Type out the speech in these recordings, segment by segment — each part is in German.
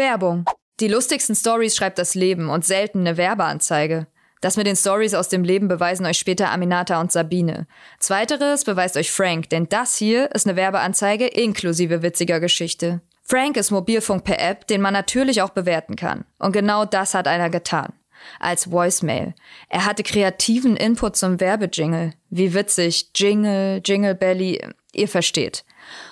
Werbung. Die lustigsten Stories schreibt das Leben und selten eine Werbeanzeige. Das mit den Stories aus dem Leben beweisen euch später Aminata und Sabine. Zweiteres beweist euch Frank, denn das hier ist eine Werbeanzeige inklusive witziger Geschichte. Frank ist Mobilfunk per App, den man natürlich auch bewerten kann. Und genau das hat einer getan. Als Voicemail. Er hatte kreativen Input zum Werbejingle. Wie witzig. Jingle, Jingle Belly, ihr versteht.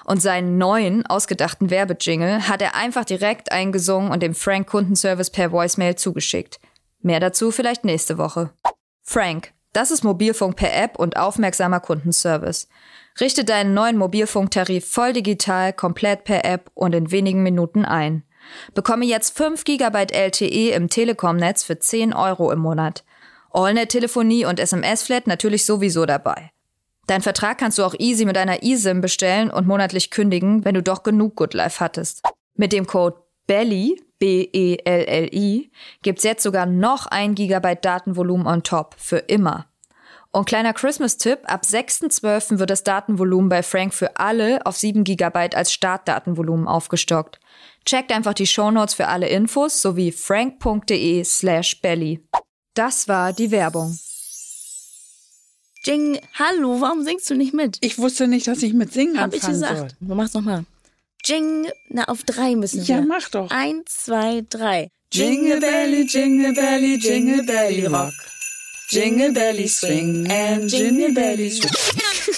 Und seinen neuen, ausgedachten Werbejingle hat er einfach direkt eingesungen und dem Frank Kundenservice per Voicemail zugeschickt. Mehr dazu vielleicht nächste Woche. Frank, das ist Mobilfunk per App und aufmerksamer Kundenservice. Richte deinen neuen Mobilfunktarif voll digital, komplett per App und in wenigen Minuten ein. Bekomme jetzt 5 GB LTE im Telekom-Netz für 10 Euro im Monat. AllNet-Telefonie und SMS-Flat natürlich sowieso dabei. Dein Vertrag kannst du auch easy mit einer eSIM bestellen und monatlich kündigen, wenn du doch genug Good Life hattest. Mit dem Code BELLY, B-E-L-L-I, gibt's jetzt sogar noch ein Gigabyte Datenvolumen on top, für immer. Und kleiner Christmas-Tipp, ab 6.12. wird das Datenvolumen bei Frank für alle auf 7 GB als Startdatenvolumen aufgestockt. Checkt einfach die Shownotes für alle Infos sowie frank.de slash belly. Das war die Werbung. Jing, hallo, warum singst du nicht mit? Ich wusste nicht, dass ich mit Singen Hab ich anfangen gesagt. soll. Du machst nochmal. Jing, na auf drei müssen wir. Ja, mach doch. Eins, zwei, drei. Jingle belly, jingle belly, jingle belly rock. Jingle belly swing and jingle belly swing.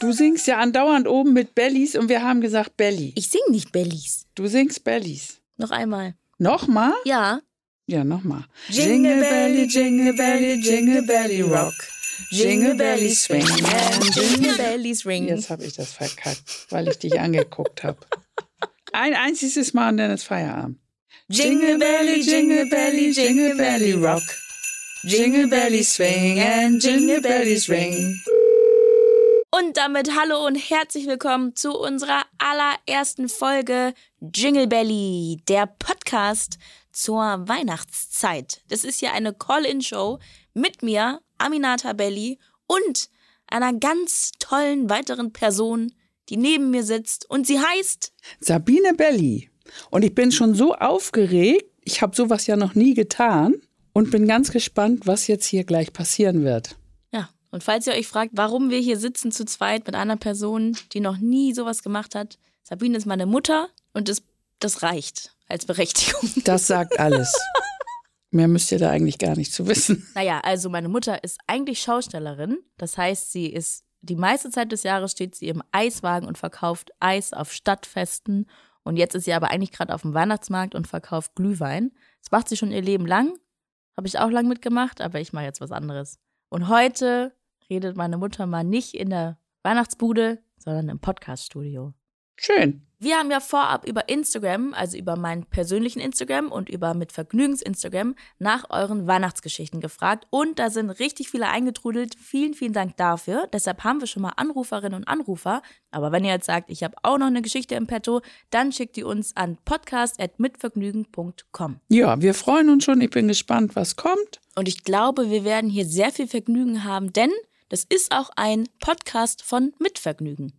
Du singst ja andauernd oben mit Bellies und wir haben gesagt Belly. Ich sing nicht Bellies. Du singst Bellies. Noch einmal. Nochmal? Ja. Ja, nochmal. Jingle belly, jingle belly, jingle belly rock. Jingle belly swing and Jingle Bellies ring. Jetzt habe ich das verkackt, weil ich dich angeguckt habe. Ein einziges Mal und dann ist Feierabend. Jingle belly, jingle belly, jingle belly rock. Jingle belly swing and jingle bellies ring. Und damit hallo und herzlich willkommen zu unserer allerersten Folge Jingle Belly, der Podcast zur Weihnachtszeit. Das ist ja eine Call-In-Show mit mir, Aminata Belli und einer ganz tollen weiteren Person, die neben mir sitzt und sie heißt Sabine Belli. Und ich bin schon so aufgeregt. Ich habe sowas ja noch nie getan und bin ganz gespannt, was jetzt hier gleich passieren wird. Ja, und falls ihr euch fragt, warum wir hier sitzen zu zweit mit einer Person, die noch nie sowas gemacht hat, Sabine ist meine Mutter und das, das reicht als Berechtigung. Das sagt alles. Mehr müsst ihr da eigentlich gar nicht zu wissen. Naja, also meine Mutter ist eigentlich Schaustellerin. Das heißt, sie ist die meiste Zeit des Jahres steht sie im Eiswagen und verkauft Eis auf Stadtfesten. Und jetzt ist sie aber eigentlich gerade auf dem Weihnachtsmarkt und verkauft Glühwein. Das macht sie schon ihr Leben lang. Habe ich auch lang mitgemacht, aber ich mache jetzt was anderes. Und heute redet meine Mutter mal nicht in der Weihnachtsbude, sondern im Podcaststudio. Schön. Wir haben ja vorab über Instagram, also über meinen persönlichen Instagram und über mit Vergnügens Instagram nach euren Weihnachtsgeschichten gefragt und da sind richtig viele eingetrudelt. Vielen, vielen Dank dafür. Deshalb haben wir schon mal Anruferinnen und Anrufer. Aber wenn ihr jetzt sagt, ich habe auch noch eine Geschichte im Petto, dann schickt die uns an podcast@mitvergnügen.com. Ja, wir freuen uns schon. Ich bin gespannt, was kommt. Und ich glaube, wir werden hier sehr viel Vergnügen haben, denn das ist auch ein Podcast von Mitvergnügen.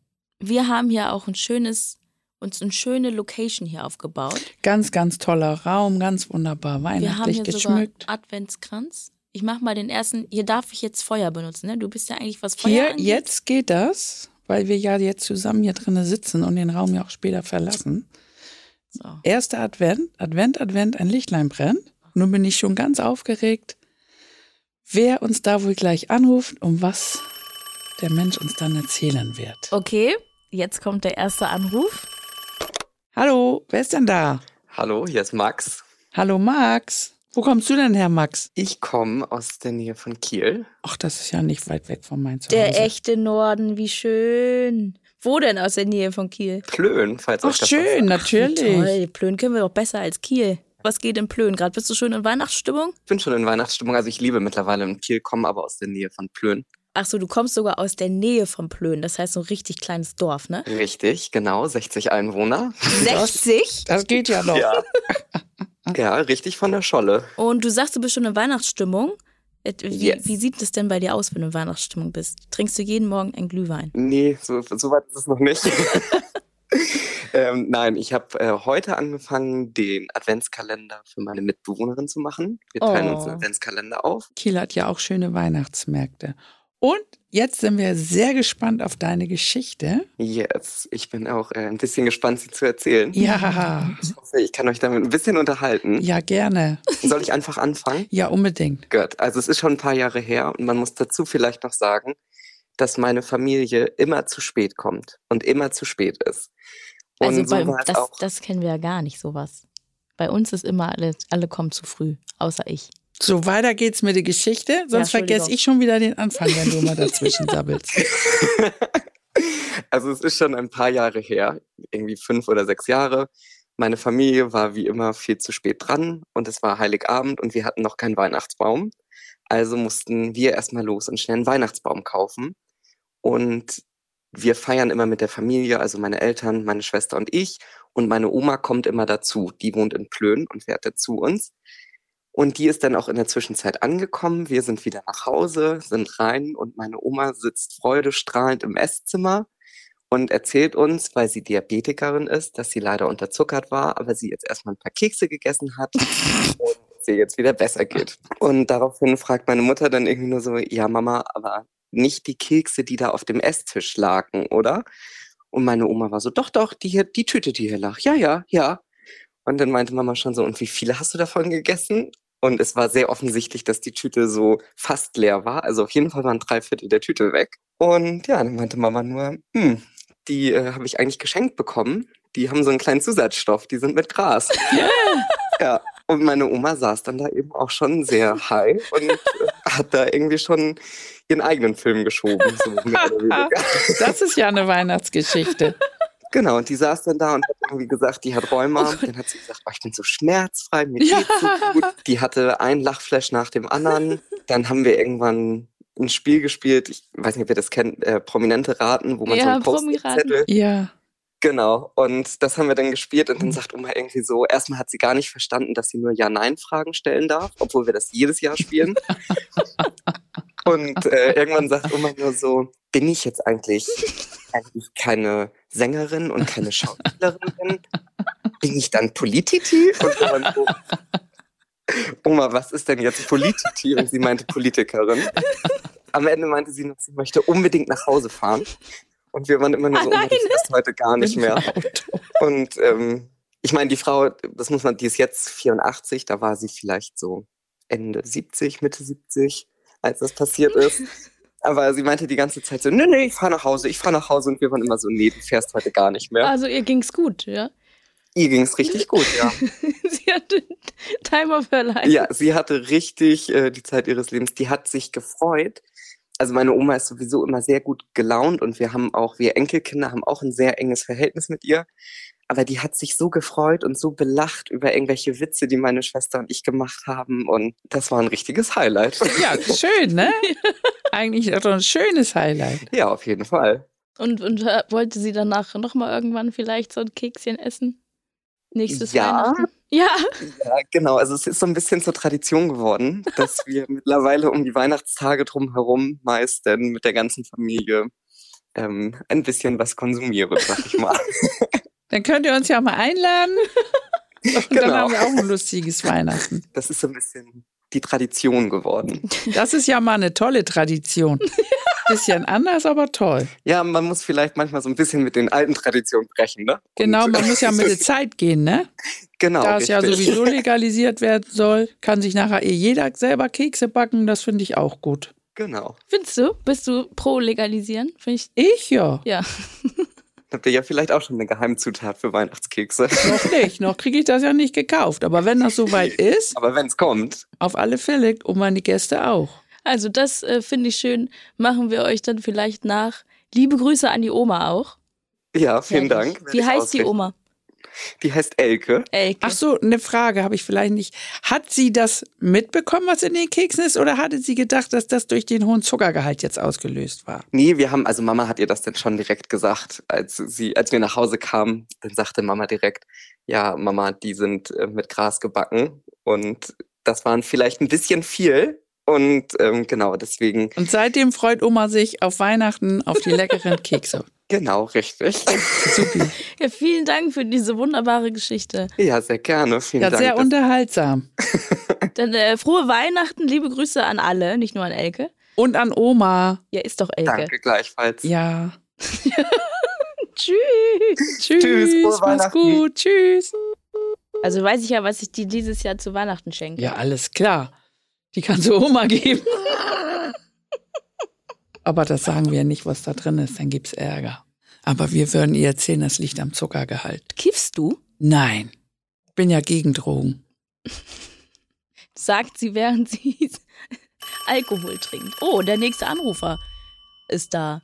Wir haben hier auch ein schönes uns eine schöne Location hier aufgebaut. Ganz, ganz toller Raum, ganz wunderbar, Wir haben weihnachtlich hier geschmückt. sogar Adventskranz. Ich mach mal den ersten. Hier darf ich jetzt Feuer benutzen, ne? Du bist ja eigentlich was Feuer Hier, angeht. jetzt geht das, weil wir ja jetzt zusammen hier drinnen sitzen und den Raum ja auch später verlassen. So. Erster Advent, Advent, Advent, ein Lichtlein brennt. Nun bin ich schon ganz aufgeregt, wer uns da wohl gleich anruft und was der Mensch uns dann erzählen wird. Okay, jetzt kommt der erste Anruf. Hallo, wer ist denn da? Hallo, hier ist Max. Hallo Max. Wo kommst du denn her, Max? Ich komme aus der Nähe von Kiel. Ach, das ist ja nicht weit weg von meinem Zuhause. Der echte Norden, wie schön. Wo denn aus der Nähe von Kiel? Plön, falls Ach, euch das schön, natürlich. toll, Plön können wir doch besser als Kiel. Was geht in Plön gerade? Bist du schön in Weihnachtsstimmung? Ich bin schon in Weihnachtsstimmung, also ich liebe mittlerweile in Kiel, komme aber aus der Nähe von Plön. Ach so, du kommst sogar aus der Nähe von Plön. Das heißt so ein richtig kleines Dorf, ne? Richtig, genau, 60 Einwohner. 60? Das geht ja noch. Ja. ja, richtig von der Scholle. Und du sagst, du bist schon in Weihnachtsstimmung. Wie, Yes. wie sieht es denn bei dir aus, wenn du in Weihnachtsstimmung bist? Trinkst du jeden Morgen ein Glühwein? Nee, so, so weit ist es noch nicht. ähm, nein, ich habe äh, heute angefangen, den Adventskalender für meine Mitbewohnerin zu machen. Wir teilen uns einen Oh. Adventskalender auf. Kiel hat ja auch schöne Weihnachtsmärkte. Und jetzt sind wir sehr gespannt auf deine Geschichte. Yes, ich bin auch äh, ein bisschen gespannt, sie zu erzählen. Ja, Ich hoffe, ich kann euch damit ein bisschen unterhalten. ja, gerne. Soll ich einfach anfangen? Ja, unbedingt. Gut, also es ist schon ein paar Jahre her und man muss dazu vielleicht noch sagen, dass meine Familie immer zu spät kommt und immer zu spät ist. Und Also bei, so es das, auch. das kennen wir ja gar nicht, sowas. Bei uns ist immer alle, alle kommen zu früh, außer ich. So, weiter geht's mit der Geschichte. Sonst vergesse Entschuldigung. ich schon wieder den Anfang, wenn du mal dazwischen sabbelst. Also es ist schon ein paar Jahre her, irgendwie fünf oder sechs Jahre. Meine Familie war wie immer viel zu spät dran und es war Heiligabend und wir hatten noch keinen Weihnachtsbaum. Also mussten wir erstmal los und schnell einen Weihnachtsbaum kaufen. Und wir feiern immer mit der Familie, also meine Eltern, meine Schwester und ich. Und meine Oma kommt immer dazu. Die wohnt in Plön und fährt dazu uns. Und die ist dann auch in der Zwischenzeit angekommen. Wir sind wieder nach Hause, sind rein und meine Oma sitzt freudestrahlend im Esszimmer und erzählt uns, weil sie Diabetikerin ist, dass sie leider unterzuckert war, aber sie jetzt erstmal ein paar Kekse gegessen hat und es ihr jetzt wieder besser geht. Und daraufhin fragt meine Mutter dann irgendwie nur so, ja Mama, aber nicht die Kekse, die da auf dem Esstisch lagen, oder? Und meine Oma war so, doch, doch, die hier, die Tüte, die hier lag. Ja, ja, ja. Und dann meinte Mama schon so, und wie viele hast du davon gegessen? Und es war sehr offensichtlich, dass die Tüte so fast leer war. Also auf jeden Fall waren drei Viertel der Tüte weg. Und ja, dann meinte Mama nur, hm, die äh, habe ich eigentlich geschenkt bekommen. Die haben so einen kleinen Zusatzstoff, die sind mit Gras. ja. Und meine Oma saß dann da eben auch schon sehr high und äh, hat da irgendwie schon ihren eigenen Film geschoben. So. Das ist ja eine Weihnachtsgeschichte. Genau, und die saß dann da und hat irgendwie gesagt, die hat Rheuma. Dann hat sie gesagt, oh, ich bin so schmerzfrei, mir Ja. geht's so gut. Die hatte ein Lachflash nach dem anderen. Dann haben wir irgendwann ein Spiel gespielt, ich weiß nicht, ob ihr das kennt, äh, Prominente raten, wo man so Ja, einen Post-it-Zettel Ja. Genau, und das haben wir dann gespielt und dann sagt Oma irgendwie so, erstmal hat sie gar nicht verstanden, dass sie nur Ja-Nein-Fragen stellen darf, obwohl wir das jedes Jahr spielen. und äh, irgendwann sagt Oma nur so, bin ich jetzt eigentlich, eigentlich keine Sängerin und keine Schauspielerin bin? Ich dann Polititi? Und Oma so, Oma, was ist denn jetzt Polititi? Und sie meinte Politikerin. Am Ende meinte sie noch, sie möchte unbedingt nach Hause fahren. Und wir waren immer nur so, Oma, das ist heute gar nicht mehr. Und ähm, ich meine, die Frau, das muss man, die ist jetzt 84, da war sie vielleicht so Ende 70, Mitte 70, als das passiert ist. Aber sie meinte die ganze Zeit so, nee, nee, ich fahre nach Hause, ich fahre nach Hause. Und wir waren immer so, nee, du fährst heute gar nicht mehr. Also ihr ging's gut, ja? Ihr ging's richtig gut, ja. Sie hatte Time of her life. Ja, sie hatte richtig äh, die Zeit ihres Lebens. Die hat sich gefreut. Also meine Oma ist sowieso immer sehr gut gelaunt und wir haben auch, wir Enkelkinder haben auch ein sehr enges Verhältnis mit ihr. Aber die hat sich so gefreut und so belacht über irgendwelche Witze, die meine Schwester und ich gemacht haben. Und das war ein richtiges Highlight. Ja, schön, ne? Eigentlich doch ein schönes Highlight. Ja, auf jeden Fall. Und, und äh, wollte sie danach nochmal irgendwann vielleicht so ein Kekschen essen? Nächstes Ja. Weihnachten? Ja. Ja, genau. Also es ist so ein bisschen zur Tradition geworden, dass wir mittlerweile um die Weihnachtstage drumherum meist dann mit der ganzen Familie ähm, ein bisschen was konsumieren, sag ich mal. Dann könnt ihr uns ja mal einladen. Und dann Genau. haben wir auch ein lustiges Weihnachten. Das ist so ein bisschen die Tradition geworden. Das ist ja mal eine tolle Tradition. Bisschen anders, aber toll. Ja, man muss vielleicht manchmal so ein bisschen mit den alten Traditionen brechen, ne? Genau, Und- man muss ja mit der Zeit gehen, ne? genau, Da es ja sowieso legalisiert werden soll, kann sich nachher eh jeder selber Kekse backen. Das finde ich auch gut. Genau. Findest du? Bist du pro legalisieren? Finde ich. Ich ja. Ja. Habt ihr ja vielleicht auch schon eine Geheimzutat für Weihnachtskekse. Noch nicht. Noch kriege ich das ja nicht gekauft. Aber wenn das soweit ist, Aber wenn es kommt, auf alle Fälle und meine Gäste auch. Also das äh, finde ich schön. Machen wir euch dann vielleicht nach. Liebe Grüße an die Oma auch. ja, vielen. Dank. Wie heißt die ausrichten. Oma? Die heißt Elke. Elke. Ach so, eine Frage habe ich vielleicht nicht. Hat sie das mitbekommen, was in den Keksen ist, oder hatte sie gedacht, dass das durch den hohen Zuckergehalt jetzt ausgelöst war? Nee, wir haben, also Mama hat ihr das dann schon direkt gesagt, als sie, als wir nach Hause kamen, dann sagte Mama direkt, ja, Mama, die sind äh, mit Gras gebacken und das waren vielleicht ein bisschen viel und ähm, genau deswegen, Und seitdem freut Oma sich auf Weihnachten auf die leckeren Kekse. Genau, richtig. Supi. Ja, vielen Dank für diese wunderbare Geschichte. Ja, sehr gerne. Vielen Ja, Dank. sehr unterhaltsam. Dann äh, frohe Weihnachten, liebe Grüße an alle, nicht nur an Elke. Und an Oma. Ja, ist doch Elke. Danke gleichfalls. Ja. Tschüss. Tschüss. Tschüss, frohe Mach's Weihnachten. gut. Tschüss. Also weiß ich ja, was ich dir dieses Jahr zu Weihnachten schenke. Ja, alles klar. Die kannst du Oma geben. Aber das sagen wir nicht, was da drin ist, dann gibt's Ärger. Aber wir würden ihr erzählen, das liegt am Zuckergehalt. Kiffst du? Nein. Bin ja gegen Drogen. Sagt sie, während sie Alkohol trinkt. Oh, der nächste Anrufer ist da.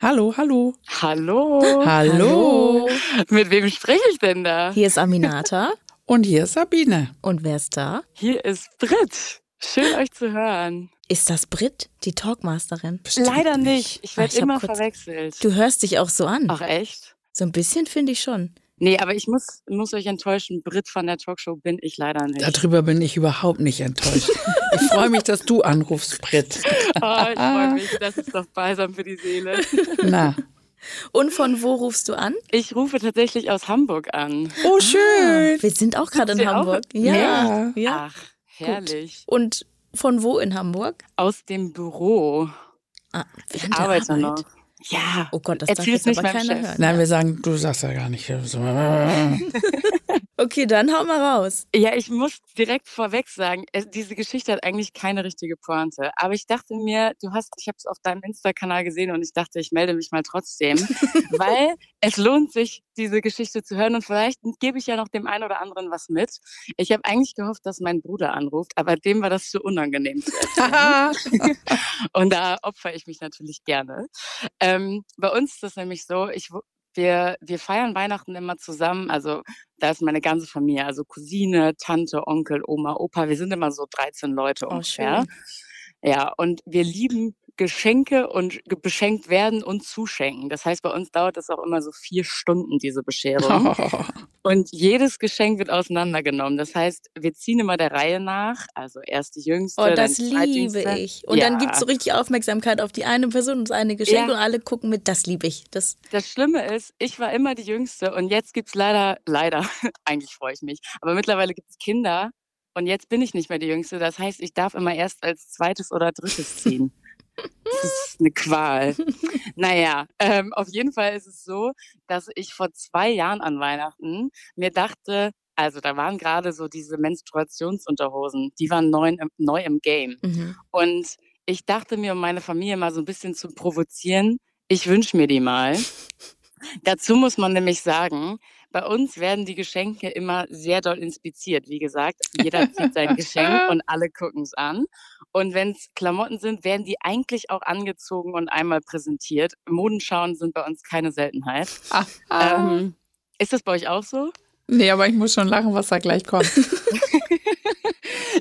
Hallo, hallo. Hallo. Hallo. Mit wem spreche ich denn da? Hier ist Aminata. Und hier ist Sabine. Und wer ist da? Hier ist Brit. Schön euch zu hören. Ist das Brit, die Talkmasterin? Leider nicht. Ich Ah, werde immer kurz- verwechselt. Du hörst dich auch so an. Ach echt? So ein bisschen finde ich schon. Nee, aber ich muss, muss euch enttäuschen. Brit von der Talkshow bin ich leider nicht. Darüber bin ich überhaupt nicht enttäuscht. Ich freue mich, dass du anrufst, Brit. Oh, ich freue mich. Das ist doch balsam für die Seele. Na. Und von wo rufst du an? Ich rufe tatsächlich aus Hamburg an. Oh, schön. Wir sind auch gerade in auch? Hamburg. Ja. Ja. ja. Ach, herrlich. Und von wo in Hamburg? Aus dem Büro. Ah, Ich arbeite Arbeit. noch. Ja. Oh Gott, das darf Erzähl's jetzt aber keiner Chef. hören. Nein, wir sagen, du sagst ja gar nicht. Okay, dann hau mal raus. Ja, ich muss direkt vorweg sagen, es, diese Geschichte hat eigentlich keine richtige Pointe. Aber ich dachte mir, du hast, ich habe es auf deinem Insta-Kanal gesehen und ich dachte, ich melde mich mal trotzdem, weil es lohnt sich, diese Geschichte zu hören und vielleicht gebe ich ja noch dem einen oder anderen was mit. Ich habe eigentlich gehofft, dass mein Bruder anruft, aber dem war das zu unangenehm zu. Und da opfere ich mich natürlich gerne. Ähm, bei uns ist das nämlich so, ich, wir, wir feiern Weihnachten immer zusammen. Also da ist meine ganze Familie, also Cousine, Tante, Onkel, Oma, Opa. Wir sind immer so 13 Leute Oh, ungefähr. schön. Ja, und wir lieben Geschenke und beschenkt werden und zuschenken. Das heißt, bei uns dauert das auch immer so vier Stunden, diese Bescherung. Und jedes Geschenk wird auseinandergenommen. Das heißt, wir ziehen immer der Reihe nach. Also erst die Jüngste, Oh, dann das liebe ich. Und dann Ja. gibt es so richtig Aufmerksamkeit auf die eine Person und das eine Geschenk Ja. und alle gucken mit. Das liebe ich. Das, Das Schlimme ist, ich war immer die Jüngste und jetzt gibt's leider, leider, eigentlich freue ich mich, aber mittlerweile gibt's Kinder und jetzt bin ich nicht mehr die Jüngste. Das heißt, ich darf immer erst als zweites oder drittes ziehen. Das ist eine Qual. Naja, ähm, auf jeden Fall ist es so, dass ich vor zwei Jahren an Weihnachten mir dachte, also da waren gerade so diese Menstruationsunterhosen, die waren neu im, neu im Game. mhm. Und ich dachte mir, um meine Familie mal so ein bisschen zu provozieren, ich wünsche mir die mal. Dazu muss man nämlich sagen, bei uns werden die Geschenke immer sehr doll inspiziert. Wie gesagt, jeder zieht sein Geschenk und alle gucken es an. Und wenn es Klamotten sind, werden die eigentlich auch angezogen und einmal präsentiert. Modenschauen sind bei uns keine Seltenheit. Ähm, ist das bei euch auch so? nee, aber ich muss schon lachen, was da gleich kommt.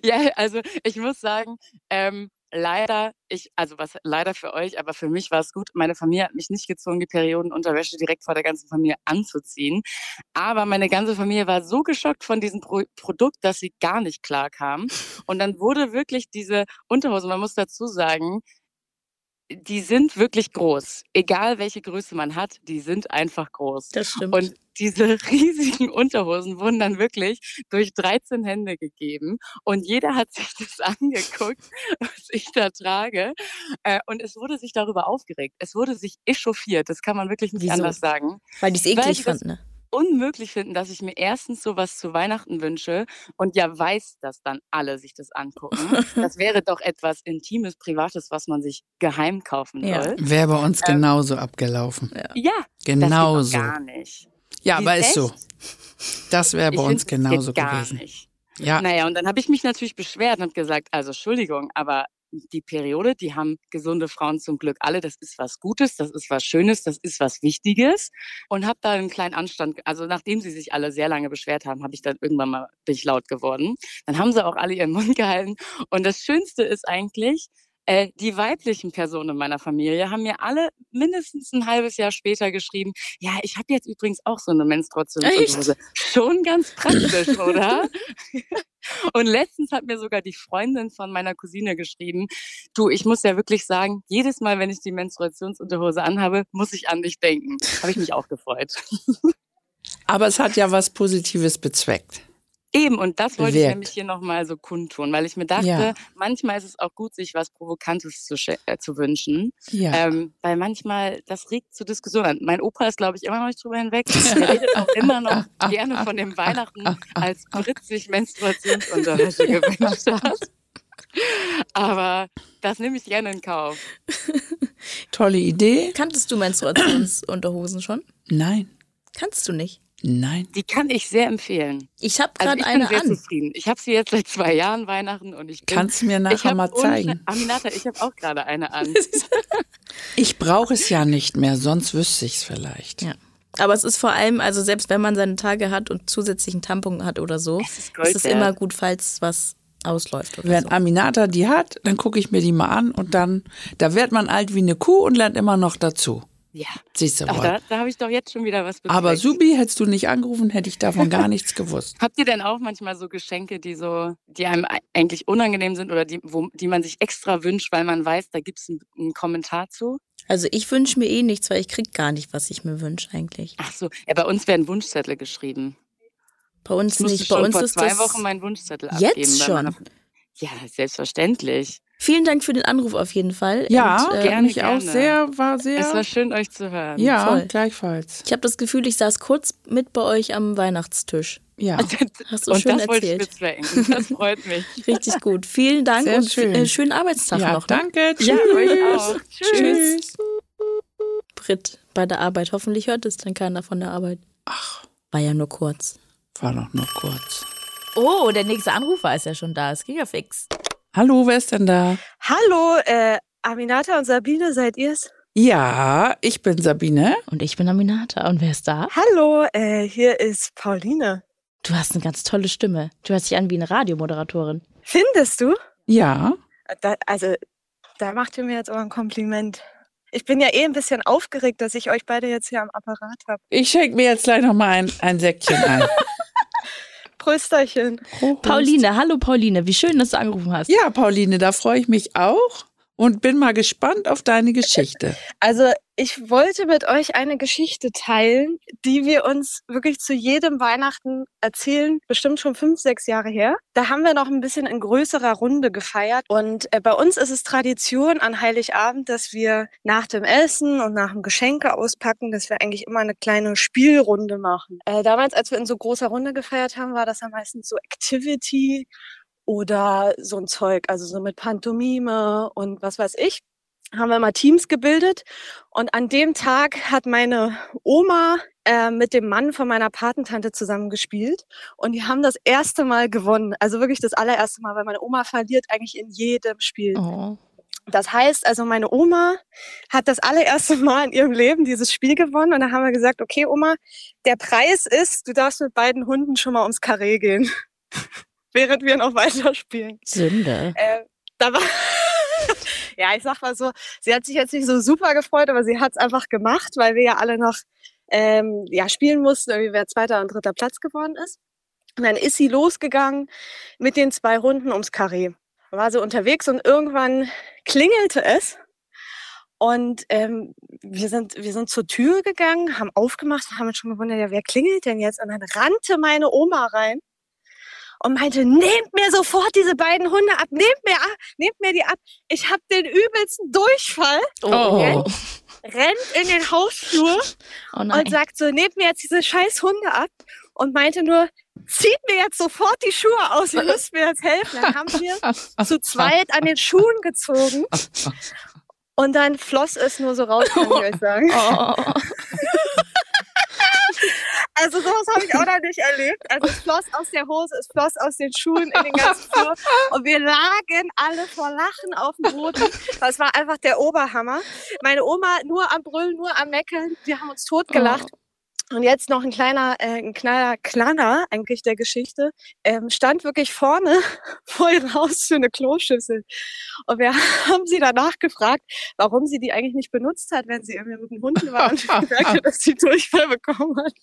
Ja, also ich muss sagen, ähm, leider, ich, also was leider für euch, aber für mich war es gut. Meine Familie hat mich nicht gezwungen, die Periodenunterwäsche direkt vor der ganzen Familie anzuziehen. Aber meine ganze Familie war so geschockt von diesem Pro Produkt, dass sie gar nicht klar kam. Und dann wurde wirklich diese Unterhose, man muss dazu sagen, die sind wirklich groß. Egal welche Größe man hat, die sind einfach groß. Das stimmt. Und diese riesigen Unterhosen wurden dann wirklich durch 13 Hände gegeben und jeder hat sich das angeguckt, was ich da trage. Äh, Und es wurde sich darüber aufgeregt. Es wurde sich echauffiert. Das kann man wirklich nicht Wieso? anders sagen. weil die es eklig fanden. Ne? Unmöglich finden, dass ich mir erstens sowas zu Weihnachten wünsche und ja weiß, dass dann alle sich das angucken. Das wäre doch etwas Intimes, Privates, was man sich geheim kaufen Ja. soll. Wäre bei uns genauso abgelaufen. Ja, Genauso. das gar nicht. Ja, aber ist so. Das wäre bei Ich uns genauso gar gewesen. Nicht. Ja, Naja, und dann habe ich mich natürlich beschwert und habe gesagt, also Entschuldigung, aber die Periode, die haben gesunde Frauen zum Glück alle. Das ist was Gutes, das ist was Schönes, das ist was Wichtiges. Und habe da einen kleinen Anstand, also nachdem sie sich alle sehr lange beschwert haben, habe ich dann irgendwann mal bin ich laut geworden. Dann haben sie auch alle ihren Mund gehalten. Und das Schönste ist eigentlich, äh, die weiblichen Personen in meiner Familie haben mir alle mindestens ein halbes Jahr später geschrieben, ja, ich habe jetzt übrigens auch so eine Menstruationsunterhose. Schon ganz praktisch, oder? Und letztens hat mir sogar die Freundin von meiner Cousine geschrieben, du, ich muss ja wirklich sagen, jedes Mal, wenn ich die Menstruationsunterhose anhabe, muss ich an dich denken. Habe ich mich auch gefreut. Aber es hat ja was Positives bezweckt. Eben, und das wollte ich Bewirkt. nämlich hier nochmal so kundtun, weil ich mir dachte, Ja. manchmal ist es auch gut, sich was Provokantes zu, äh, zu wünschen. Ja. Ähm, weil manchmal, das regt zu Diskussionen an. Mein Opa ist, glaube ich, immer noch nicht drüber hinweg. Er redet auch immer noch gerne von dem Weihnachten, als Brit sich Menstruationsunterwäsche gewünscht hat. Aber das nehme ich gerne in Kauf. Tolle Idee. Kanntest du Menstruationsunterhosen schon? Nein, Kannst du nicht? Nein. Die kann ich sehr empfehlen. Ich habe Also gerade ich eine bin sehr an. zufrieden. Ich habe sie jetzt seit zwei Jahren Weihnachten und ich bin Kannst du mir nachher mal zeigen? Aminata, ich habe auch gerade eine an. Ich brauche es ja nicht mehr, sonst wüsste ich es vielleicht. Ja. Aber es ist vor allem, also selbst wenn man seine Tage hat und zusätzlichen Tampon hat oder so, Es ist Gold ist es immer gut, falls was ausläuft oder Wenn so. Aminata die hat, dann gucke ich mir die mal an und dann, da wird man alt wie eine Kuh und lernt immer noch dazu. Ja. Siehst du Ach, da, da habe ich doch jetzt schon wieder was bezweckt. Aber Subi, hättest du nicht angerufen, hätte ich davon gar nichts gewusst. Habt ihr denn auch manchmal so Geschenke, die so, die einem ei- eigentlich unangenehm sind oder die, wo, die man sich extra wünscht, weil man weiß, da gibt es einen, einen Kommentar zu? Also ich wünsche mir eh nichts, weil ich krieg gar nicht, was ich mir wünsche eigentlich. Ach so, ja, bei uns werden Wunschzettel geschrieben. Bei uns Ich nicht. Bei schon uns vor ist zwei das Wochen meinen Wunschzettel Jetzt abgeben. weil schon? Ja, selbstverständlich. Vielen Dank für den Anruf auf jeden Fall. Ja, Und, äh, gerne, mich auch gerne. sehr, war sehr. Es war schön, euch zu hören. ja, voll. gleichfalls. ich habe das Gefühl, ich saß kurz mit bei euch am Weihnachtstisch. Ja. Hast du Und schön das wollte ich erzählt. bezwecken. Das freut mich. Richtig gut. Vielen Dank Sehr und schön. Äh, schönen Arbeitstag ja, noch. Ne? danke. Tschüss. Ja, euch auch. Tschüss. Brit bei der Arbeit. Hoffentlich hört es dann keiner von der Arbeit. Ach, War ja nur kurz. war doch nur kurz. Oh, der nächste Anrufer ist ja schon da. Es ging ja fix. Hallo, wer ist denn da? Hallo, äh, Aminata und Sabine, seid ihr's? Ja, ich bin Sabine. Und ich bin Aminata. Und wer ist da? Hallo, äh, hier ist Pauline. Du hast eine ganz tolle Stimme. Du hörst dich an wie eine Radiomoderatorin. Findest du? Ja. Da, also, da macht ihr mir jetzt aber ein Kompliment. Ich bin ja eh ein bisschen aufgeregt, dass ich euch beide jetzt hier am Apparat habe. Ich schenke mir jetzt gleich noch mal ein, ein Säckchen ein. Prösterchen. Prost. Pauline, hallo Pauline. Wie schön, dass du angerufen hast. Ja, Pauline, da freue ich mich auch und bin mal gespannt auf deine Geschichte. Also, ich wollte mit euch eine Geschichte teilen, die wir uns wirklich zu jedem Weihnachten erzählen, bestimmt schon fünf, sechs Jahre her. Da haben wir noch ein bisschen in größerer Runde gefeiert. Und äh, bei uns ist es Tradition an Heiligabend, dass wir nach dem Essen und nach dem Geschenke auspacken, dass wir eigentlich immer eine kleine Spielrunde machen. Äh, damals, als wir in so großer Runde gefeiert haben, war das ja meistens so Activity oder so ein Zeug, also so mit Pantomime und was weiß ich haben wir mal Teams gebildet und an dem Tag hat meine Oma äh, mit dem Mann von meiner Patentante zusammengespielt und die haben das erste Mal gewonnen, also wirklich das allererste Mal, weil meine Oma verliert eigentlich in jedem Spiel. Oh. Das heißt also, meine Oma hat das allererste Mal in ihrem Leben dieses Spiel gewonnen und da haben wir gesagt, okay Oma, der Preis ist, du darfst mit beiden Hunden schon mal ums Karree gehen, während wir noch weiterspielen. Sünde. Äh, da war ja, ich sag mal so, sie hat sich jetzt nicht so super gefreut, aber sie hat es einfach gemacht, weil wir ja alle noch ähm, ja, spielen mussten, irgendwie wer zweiter und dritter Platz geworden ist. Und dann ist sie losgegangen mit den zwei Runden ums Karree. War sie unterwegs und irgendwann klingelte es. Und ähm, wir, sind, wir sind zur Tür gegangen, haben aufgemacht haben uns schon gewundert, ja, wer klingelt denn jetzt? Und dann rannte meine Oma rein und meinte, nehmt mir sofort diese beiden Hunde ab, nehmt mir, ab, nehmt mir die ab. Ich habe den übelsten Durchfall, Oh. rennt in den Hausflur Oh und sagt so, nehmt mir jetzt diese scheiß Hunde ab und meinte nur, zieht mir jetzt sofort die Schuhe aus, ihr müsst mir jetzt helfen. Dann haben wir zu zweit an den Schuhen gezogen und dann floss es nur so raus, kann ich euch sagen. Oh. Also sowas habe ich auch noch nicht erlebt. Also es floss aus der Hose, es floss aus den Schuhen in den ganzen Flur und wir lagen alle vor Lachen auf dem Boden. Das war einfach der Oberhammer. Meine Oma nur am Brüllen, nur am Meckern. Wir haben uns totgelacht. Und jetzt noch ein kleiner, äh, ein kleiner Klanner eigentlich der Geschichte. Ähm, stand wirklich vorne vor ihrem Haus für eine Kloschüssel. Und wir haben sie danach gefragt, warum sie die eigentlich nicht benutzt hat, wenn sie irgendwie mit den Hunden war und gemerkt hat, dass sie Durchfall bekommen hat.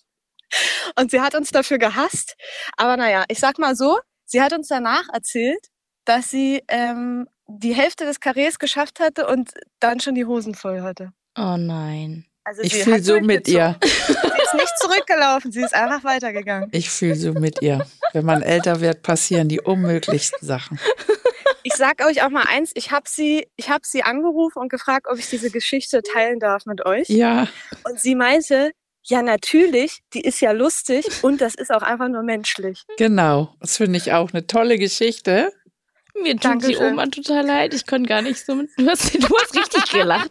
Und sie hat uns dafür gehasst. Aber naja, ich sag mal so, Sie hat uns danach erzählt, dass sie ähm, die Hälfte des Karrees geschafft hatte und dann schon die Hosen voll hatte. Oh nein. Also Ich fühle so mit ihr. Sie ist nicht zurückgelaufen, sie ist einfach weitergegangen. Ich fühle so mit ihr. Wenn man älter wird, passieren die unmöglichsten Sachen. Ich sag euch auch mal eins, ich habe sie, ich hab sie angerufen und gefragt, ob ich diese Geschichte teilen darf mit euch. Ja, Und sie meinte, ja natürlich, die ist ja lustig und das ist auch einfach nur menschlich. genau. Das finde ich auch eine tolle Geschichte. Mir tut die Dankeschön. Oma total leid. Ich konnte gar nicht so mit. Du hast, du hast richtig gelacht.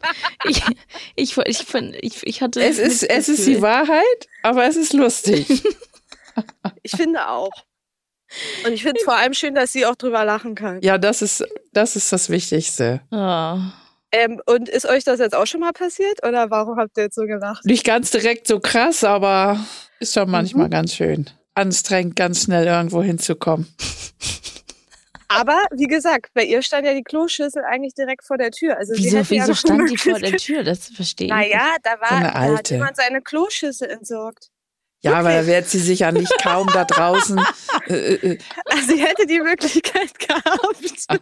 Ich, ich, ich, ich, ich hatte. Es ist, es ist die Wahrheit, aber es ist lustig. Ich finde auch. Und ich finde es vor allem schön, dass sie auch drüber lachen kann. Ja, das ist, das ist das Wichtigste. Oh. Ähm, und ist euch das jetzt auch schon mal passiert oder warum habt ihr jetzt so gelacht? Nicht ganz direkt so krass, aber ist schon manchmal ganz schön. Anstrengend, ganz schnell irgendwo hinzukommen. Aber wie gesagt, bei ihr stand ja die Kloschüssel eigentlich direkt vor der Tür. Also sie Wieso, ja wieso noch stand die vor der Tür? Das verstehe ich. Naja, da war So eine da hat jemand seine Kloschüssel entsorgt. Ja, aber da wird sie sich ja nicht kaum da draußen. Äh, äh, Also sie hätte die Möglichkeit gehabt.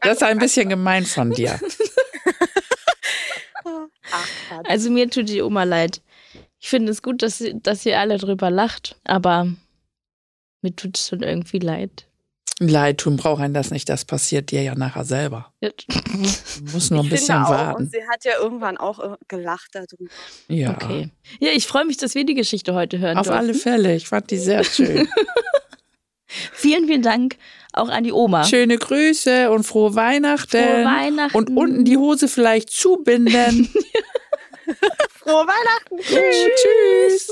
das ist ein bisschen gemein von dir. Also mir tut die Oma leid. Ich finde es gut, dass, sie- dass ihr alle drüber lacht, aber mir tut es schon irgendwie leid. Leid tun braucht einen das nicht, das passiert dir ja nachher selber. Du musst nur ein ich bisschen auch, warten. Und sie hat ja irgendwann auch äh, gelacht darüber. Ja, Okay. Ja, ich freue mich, dass wir die Geschichte heute hören auf dürfen. alle Fälle. Ich fand die sehr schön. Vielen, vielen Dank auch an die Oma. Schöne Grüße und frohe Weihnachten. Frohe Weihnachten. Und unten die Hose vielleicht zubinden. Frohe Weihnachten! Tschüss.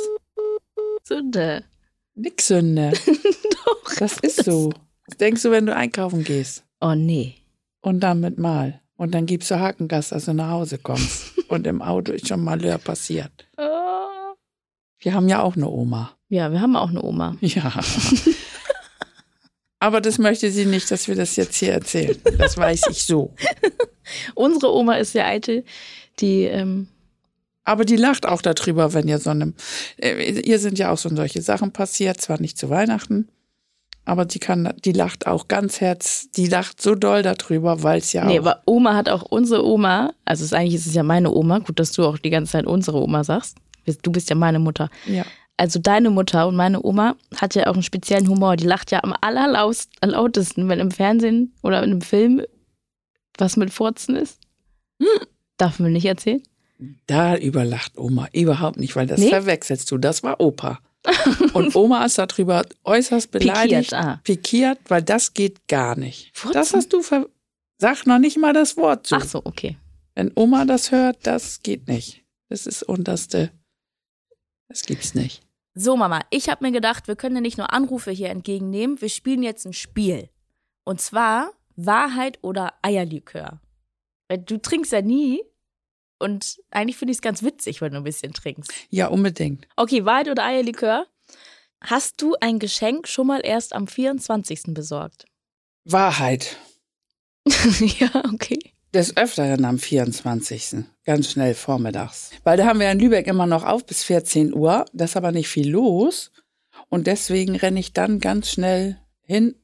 Sünde. Nix Sünde. Doch. Das ist so. Denkst du, wenn du einkaufen gehst. Oh nee. Und dann mit Mal. Und dann gibst du Hakengas, dass du nach Hause kommst. Und im Auto ist schon Malheur passiert. Oh. Wir haben ja auch eine Oma. Ja, wir haben auch eine Oma. Ja. Aber das möchte sie nicht, dass wir das jetzt hier erzählen. Das weiß ich so. Unsere Oma ist sehr eitel. Die, ähm, Aber die lacht auch darüber, wenn ihr so eine. Äh, ihr sind ja auch schon solche Sachen passiert, zwar nicht zu Weihnachten, aber die kann, die lacht auch ganz herz, die lacht so doll darüber, weil es ja nee, aber Oma hat auch unsere Oma, also es, eigentlich ist es ja meine Oma, gut, dass du auch die ganze Zeit unsere Oma sagst. Du bist ja meine Mutter. Ja. Also deine Mutter und meine Oma hat ja auch einen speziellen Humor. Die lacht ja am allerlautesten, wenn im Fernsehen oder in einem Film was mit Furzen ist. Darf man nicht erzählen? Da überlacht Oma überhaupt nicht, weil das Nee? verwechselst du. Das war Opa. Und Oma ist darüber äußerst beleidigt, Pikiert, ah. pikiert, weil das geht gar nicht. Furzen? Das hast du ver Sag noch nicht mal das Wort zu. Ach so, okay. Wenn Oma das hört, das geht nicht. Das ist unterste. Das gibt's nicht. So, Mama, ich habe mir gedacht, wir können ja nicht nur Anrufe hier entgegennehmen, wir spielen jetzt ein Spiel. Und zwar Wahrheit oder Eierlikör. Weil du trinkst ja nie und eigentlich finde ich es ganz witzig, wenn du ein bisschen trinkst. Ja, unbedingt. Okay, Wahrheit oder Eierlikör? Hast du ein Geschenk schon mal erst am 24. besorgt? Wahrheit. ja, okay. Des Öfteren am 24. Ganz schnell vormittags. Weil da haben wir in Lübeck immer noch auf bis 14 Uhr. Da ist aber nicht viel los. Und deswegen renne ich dann ganz schnell hin,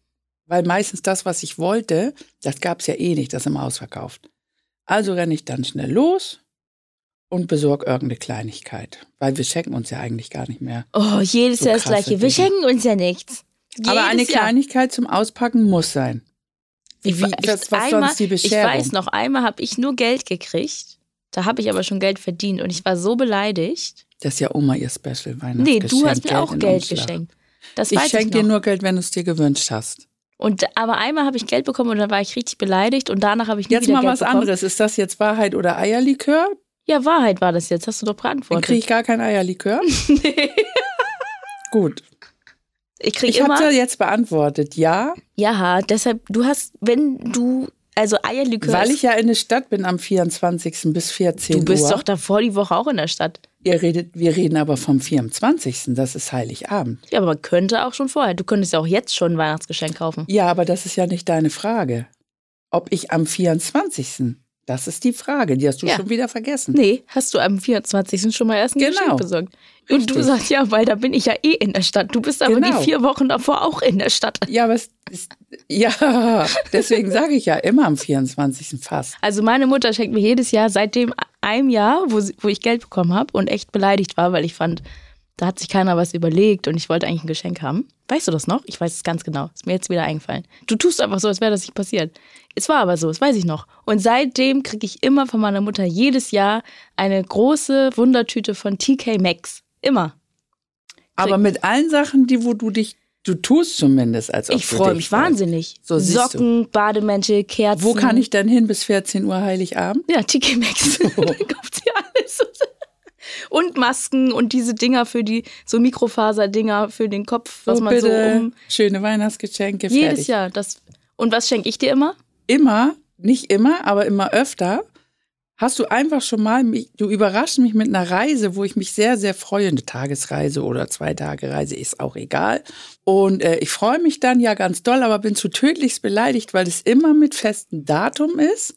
weil meistens das, was ich wollte, das gab's ja eh nicht, das ist immer ausverkauft. Also renne ich dann schnell los und besorge irgendeine Kleinigkeit. Weil wir schenken uns ja eigentlich gar nicht mehr. Oh, jedes So Jahr das Gleiche. Wir Dinge. schenken uns ja nichts. aber eine Jedes Jahr. Kleinigkeit zum Auspacken muss sein. Wie, wie, Ich- was, was einmal- sonst die Ich Bescherung? weiß noch, einmal habe ich nur Geld gekriegt. Da habe ich aber schon Geld verdient und ich war so beleidigt. Das ist ja Oma ihr Special Weihnachtsgeschenk. Nee, du hast mir auch in Geld Umschlag. geschenkt. Das Ich schenke ich dir nur Geld, wenn du es dir gewünscht hast. Und aber einmal habe ich Geld bekommen und da war ich richtig beleidigt und danach habe ich nie Jetzt wieder mal Geld was bekommen. anderes. Ist das jetzt Wahrheit oder Eierlikör? Ja, Wahrheit war das jetzt. Hast du doch Dann beantwortet. kriege ich gar kein Eierlikör. Gut. ich krieg Ich habe immer. ja jetzt beantwortet. Ja, Ja, deshalb, du hast, wenn du, also Eierlikör. weil ich ja in der Stadt bin am 24. bis 14 Du bist Uhr. doch davor die Woche auch in der Stadt. Ihr redet, wir reden aber vom 24. Das ist Heiligabend. Ja, aber man könnte auch schon vorher. Du könntest ja auch jetzt schon ein Weihnachtsgeschenk kaufen. Ja, aber das ist ja nicht deine Frage. Ob ich am 24. Das ist die Frage, die hast du Ja. schon wieder vergessen. Nee, hast du am 24. schon mal erst ein Genau. Geschenk besorgt. Und du sagst, ja, weil da bin ich ja eh in der Stadt. Du bist aber Genau. die vier Wochen davor auch in der Stadt. Ja, aber es ist, ja, deswegen sage ich ja immer am 24. fast. Also meine Mutter schenkt mir jedes Jahr seitdem einem Jahr, wo, sie, wo ich Geld bekommen habe und echt beleidigt war, weil ich fand, da hat sich keiner was überlegt und ich wollte eigentlich ein Geschenk haben. Weißt du das noch? Ich weiß es ganz genau. Ist mir jetzt wieder eingefallen. Du tust einfach so, als wäre das nicht passiert. Es war aber so, das weiß ich noch. Und seitdem kriege ich immer von meiner Mutter jedes Jahr eine große Wundertüte von TK Maxx. Immer. Aber mit allen Sachen, die wo du dich, du tust zumindest, als ob Ich freue mich freust. wahnsinnig. So, siehst du. Socken, Bademäntel, Kerzen. Wo kann ich denn hin bis 14 Uhr Heiligabend? Ja, TK Maxx. da kauft sie alles. Und Masken und diese Dinger für die, so Mikrofaserdinger für den Kopf, was So, man so bitte, um. schöne Weihnachtsgeschenke, Jedes fertig. Jahr. Das, und was schenke ich dir immer? Immer, nicht immer, aber immer öfter, hast du einfach schon mal, mich, du überraschst mich mit einer Reise, wo ich mich sehr, sehr freue. Eine Tagesreise oder zwei Tage Reise ist auch egal. Und äh, ich freue mich dann ja ganz doll, aber bin zu tödlichst beleidigt, weil es immer mit festem Datum ist,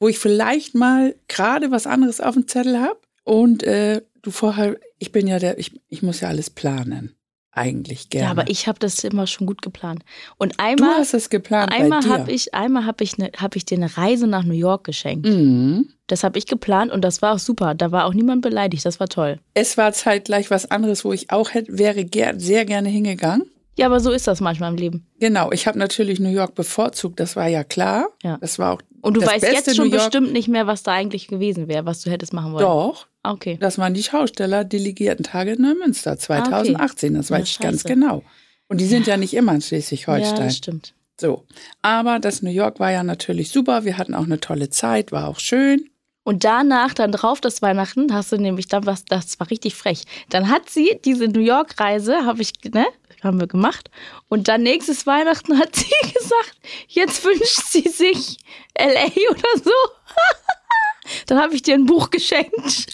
wo ich vielleicht mal gerade was anderes auf dem Zettel habe. Und äh, du vorher, ich bin ja der, ich, ich muss ja alles planen. Eigentlich gerne. Ja, aber ich habe das immer schon gut geplant. Und du einmal, hast es geplant einmal habe ich, einmal habe ich, ne, hab ich dir eine Reise nach New York geschenkt. Mhm. Das habe ich geplant und das war auch super. Da war auch niemand beleidigt. Das war toll. Es war zeitgleich was anderes, wo ich auch hätte, wäre ger sehr gerne hingegangen. Ja, aber so ist das manchmal im Leben. Genau, ich habe natürlich New York bevorzugt, das war ja klar. Ja. Das war auch Und du weißt jetzt schon bestimmt nicht mehr, was da eigentlich gewesen wäre, was du hättest machen wollen. Doch, Ah, Okay. das waren die Schausteller-Delegierten-Tage in Neumünster 2018, das weiß Ja, ich ganz genau. Und die sind ja, nicht immer in Ja, Schleswig-Holstein. das stimmt. so, aber das New York war ja natürlich super, wir hatten auch eine tolle Zeit, war auch schön. Und danach, dann drauf das Weihnachten, hast du nämlich dann was, das war richtig frech. Dann hat sie diese New York-Reise, habe ich, ne, haben wir gemacht. Und dann nächstes Weihnachten hat sie gesagt, jetzt wünscht sie sich LA oder so. dann habe ich dir ein Buch geschenkt.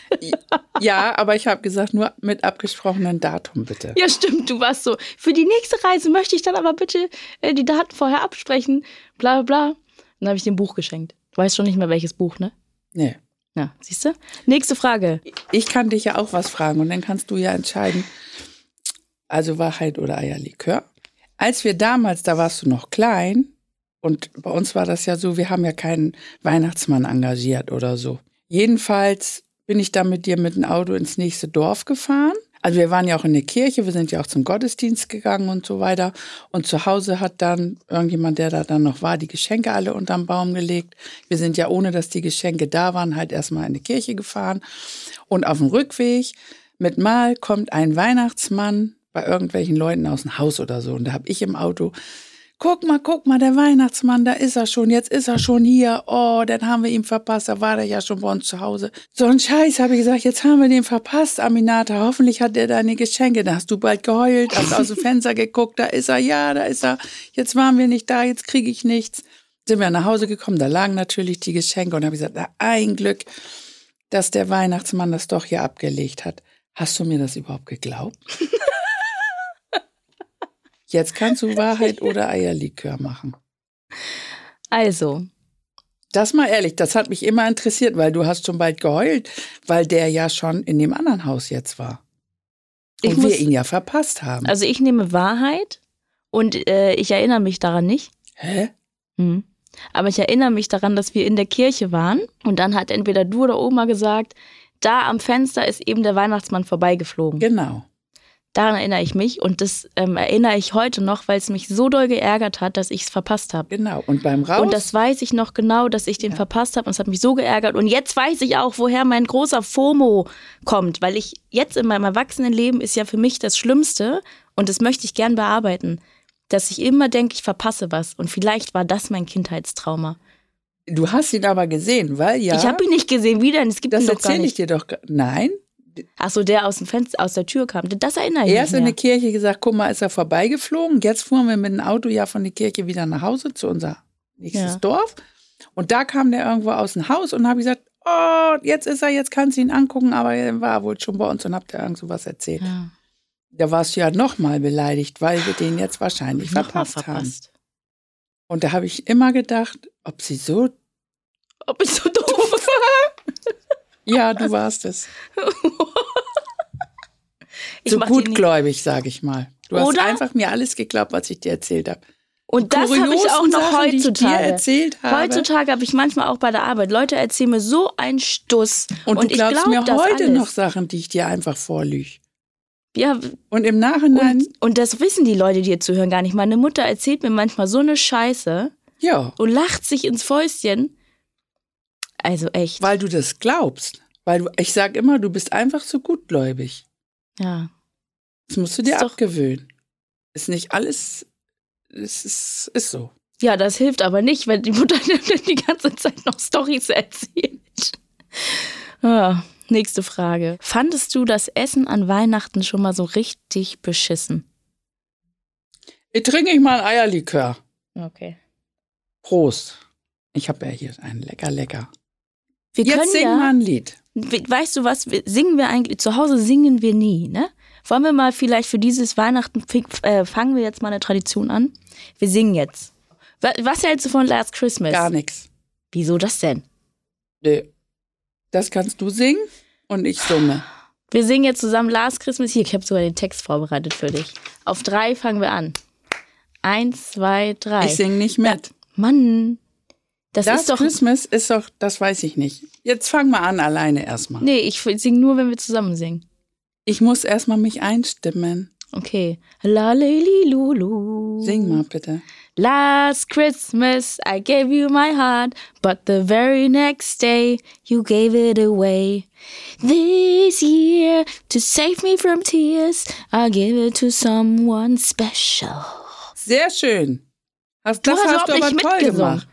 Ja, aber ich habe gesagt, nur mit abgesprochenen Datum bitte. Ja, stimmt, du warst so. Für die nächste Reise möchte ich dann aber bitte äh, die Daten vorher absprechen. Bla bla bla. Dann habe ich dir ein Buch geschenkt. Du weißt schon nicht mehr, welches Buch, ne? Nee. Ja, siehst du? Nächste Frage. Ich kann dich ja auch was fragen und dann kannst du ja entscheiden, also Wahrheit oder Eierlikör. Als wir damals, da warst du noch klein und bei uns war das ja so, wir haben ja keinen Weihnachtsmann engagiert oder so. Jedenfalls bin ich dann mit dir mit dem Auto ins nächste Dorf gefahren. Also wir waren ja auch in der Kirche, wir sind ja auch zum Gottesdienst gegangen und so weiter. Und zu Hause hat dann irgendjemand, der da dann noch war, die Geschenke alle unterm Baum gelegt. Wir sind ja, ohne dass die Geschenke da waren, halt erstmal in die Kirche gefahren. Und auf dem Rückweg mit Mal kommt ein Weihnachtsmann bei irgendwelchen Leuten aus dem Haus oder so. Und da habe ich im Auto, guck mal, guck mal, der Weihnachtsmann, da ist er schon, jetzt ist er schon hier. Oh, dann haben wir ihn verpasst, da war der ja schon bei uns zu Hause. So ein Scheiß, habe ich gesagt, jetzt haben wir den verpasst, Aminata. Hoffentlich hat er deine Geschenke. Da hast du bald geheult, hast aus dem Fenster geguckt, da ist er, ja, da ist er. Jetzt waren wir nicht da, jetzt kriege ich nichts. Sind wir nach Hause gekommen, da lagen natürlich die Geschenke und habe gesagt, na, ein Glück, dass der Weihnachtsmann das doch hier abgelegt hat. Hast du mir das überhaupt geglaubt? Jetzt kannst du Wahrheit oder Eierlikör machen. Also, Das mal ehrlich, das hat mich immer interessiert, weil du hast schon bald geheult, weil der ja schon in dem anderen Haus jetzt war. Und Ich wir muss- ihn ja verpasst haben. also ich nehme Wahrheit und äh, ich erinnere mich daran nicht. Hä? Hm. Aber ich erinnere mich daran, dass wir in der Kirche waren und dann hat entweder du oder Oma gesagt, da am Fenster ist eben der Weihnachtsmann vorbeigeflogen. Genau. Daran erinnere ich mich und das ähm, erinnere ich heute noch, weil es mich so doll geärgert hat, dass ich es verpasst habe. Genau. Und beim Raus. Und das weiß ich noch genau, dass ich den Ja. verpasst habe und es hat mich so geärgert. Und jetzt weiß ich auch, woher mein großer FOMO kommt, weil ich jetzt in meinem Erwachsenenleben ist ja für mich das Schlimmste und das möchte ich gern bearbeiten, dass ich immer denke, ich verpasse was. Und vielleicht war das mein Kindheitstrauma. du hast ihn aber gesehen, weil ja. Ich habe ihn nicht gesehen, wie denn? Es gibt das ihn doch erzähle ich dir doch. Nein. Ach so, der aus dem Fenster, aus der Tür kam. Das erinnere ich mich in mehr. der Kirche gesagt, guck mal, ist er vorbeigeflogen. Jetzt fuhren wir mit dem Auto ja von der Kirche wieder nach Hause zu unser nächstes Ja. Dorf. Und da kam der irgendwo aus dem Haus und habe gesagt, oh, jetzt ist er, jetzt kannst du ihn angucken, aber er war wohl schon bei uns und habt da irgend so was erzählt. Ja. Da warst du ja nochmal beleidigt, weil wir den jetzt wahrscheinlich Nochmal verpasst, haben. Und da habe ich immer gedacht, ob sie so Ob ich so doof war? Ja, du warst es. So gutgläubig, sag ich mal. Du hast Oder? einfach mir alles geglaubt, was ich dir erzählt habe. Und das habe ich auch noch Sachen, heutzutage. erzählt habe. Heutzutage habe ich manchmal auch bei der Arbeit Leute erzählen mir so einen Stuss Und, du ich glaubst glaub mir heute alles. noch Sachen, die ich dir einfach vorlüge. Ja, Und im Nachhinein, und, und das wissen die Leute, die hier zuhören, gar nicht. Meine Mutter erzählt mir manchmal so eine Scheiße ja, und lacht sich ins Fäustchen. Also echt. weil du das glaubst. Weil du, ich sag immer, du bist einfach so gutgläubig. ja. Das musst du dir Ist abgewöhnen. Ist nicht alles, es ist, ist so. ja, das hilft aber nicht, wenn die Mutter die ganze Zeit noch Storys erzählt. Ah, nächste Frage. Fandest du das Essen an Weihnachten schon mal so richtig beschissen? Ich trinke ich mal ein Eierlikör. Okay. Prost. Ich habe ja hier ein lecker, lecker. Wir können Jetzt sing ja, mal ein Lied. We- Weißt du was? Wir, singen wir eigentlich, zu Hause singen wir nie, ne? Wollen wir mal vielleicht für dieses Weihnachten, äh, fangen wir jetzt mal eine Tradition an? Wir singen jetzt. Wa- Was hältst du von Last Christmas? Gar nichts. Wieso das denn? Nee. Das kannst du singen und ich summe. Wir singen jetzt zusammen Last Christmas. Hier, ich habe sogar den Text vorbereitet für dich. Auf drei fangen wir an. Eins, zwei, drei. Ich singe nicht mit. Mann, das Das ist doch... Christmas ist doch, das weiß ich nicht. Jetzt fang mal an alleine erstmal. Nee, ich singe nur, wenn wir zusammen singen. Ich muss erstmal mich einstimmen. Okay. La li lulu. Sing mal bitte. Last Christmas I gave you my heart, but the very next day you gave it away. This year, to save me from tears, I give it to someone special. Sehr schön. Hast, Du das hast hast, du aber nicht toll mitgesungen. gemacht.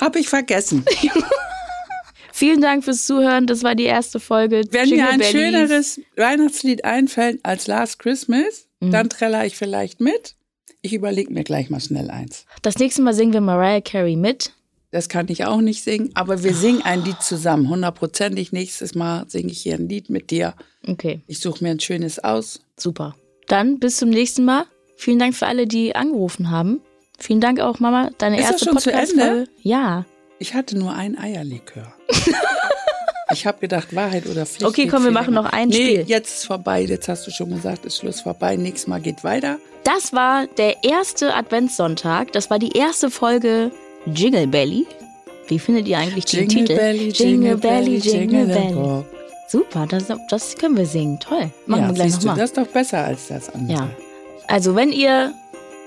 Hab ich vergessen. Vielen Dank fürs Zuhören. Das war die erste Folge. Wenn Jingle mir ein Bellies. schöneres Weihnachtslied einfällt als Last Christmas, Mhm. dann träller ich vielleicht mit. Ich überlege mir gleich mal schnell eins. Das nächste Mal singen wir Mariah Carey mit. Das kann ich auch nicht singen, aber wir singen ein Lied zusammen. Hundertprozentig nächstes Mal singe ich hier ein Lied mit dir. Okay, Ich suche mir ein schönes aus. super. Dann bis zum nächsten Mal. Vielen Dank für alle, die angerufen haben. Vielen Dank auch, Mama, deine Ist erste schon zu Podcast-Folge. Ende? Ja. Ich hatte nur ein Eierlikör. ich habe gedacht, Wahrheit oder Pflicht. Okay, komm, wir machen noch ein nee, Spiel. jetzt ist vorbei. Jetzt hast du schon gesagt, ist Schluss vorbei. Nächstes Mal geht weiter. Das war der erste Adventssonntag. Das war die erste Folge Jingle Belly. Wie findet ihr eigentlich den Titel? Jingle Belly, Jingle Belly. Rock. Super, das, das können wir singen. Toll. Machen ja, wir gleich nochmal. das ist doch besser als das andere. Ja. Also, wenn ihr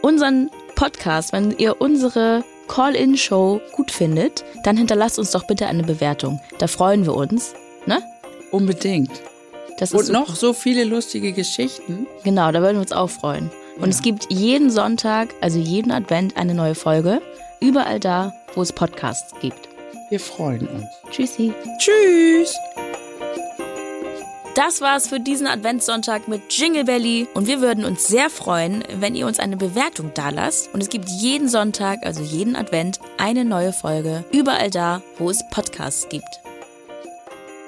unseren Podcast, wenn ihr unsere Call-In-Show gut findet, dann hinterlasst uns doch bitte eine Bewertung. Da freuen wir uns. Ne? Unbedingt. Das Und ist noch so viele lustige Geschichten. Genau, da würden wir uns auch freuen. Und Ja. es gibt jeden Sonntag, also jeden Advent, eine neue Folge. Überall da, wo es Podcasts gibt. Wir freuen uns. Tschüssi. Tschüss. Das war's für diesen Adventssonntag mit Jingle Belly. Und wir würden uns sehr freuen, wenn ihr uns eine Bewertung dalasst. Und es gibt jeden Sonntag, also jeden Advent, eine neue Folge. Überall da, wo es Podcasts gibt.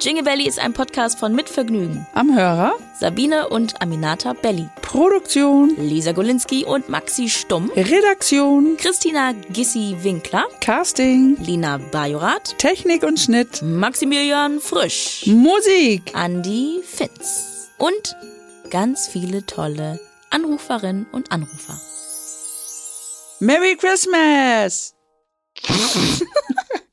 Jingle Belly ist ein Podcast von Mitvergnügen. Am Hörer. Sabine und Aminata Belli. Produktion. Lisa Golinski und Maxi Stumm. Redaktion. Christina Gissi-Winkler. Casting. Lina Bajorath. Technik und Schnitt. Maximilian Frisch. Musik. Andi Fitz. Und ganz viele tolle Anruferinnen und Anrufer. Merry Christmas.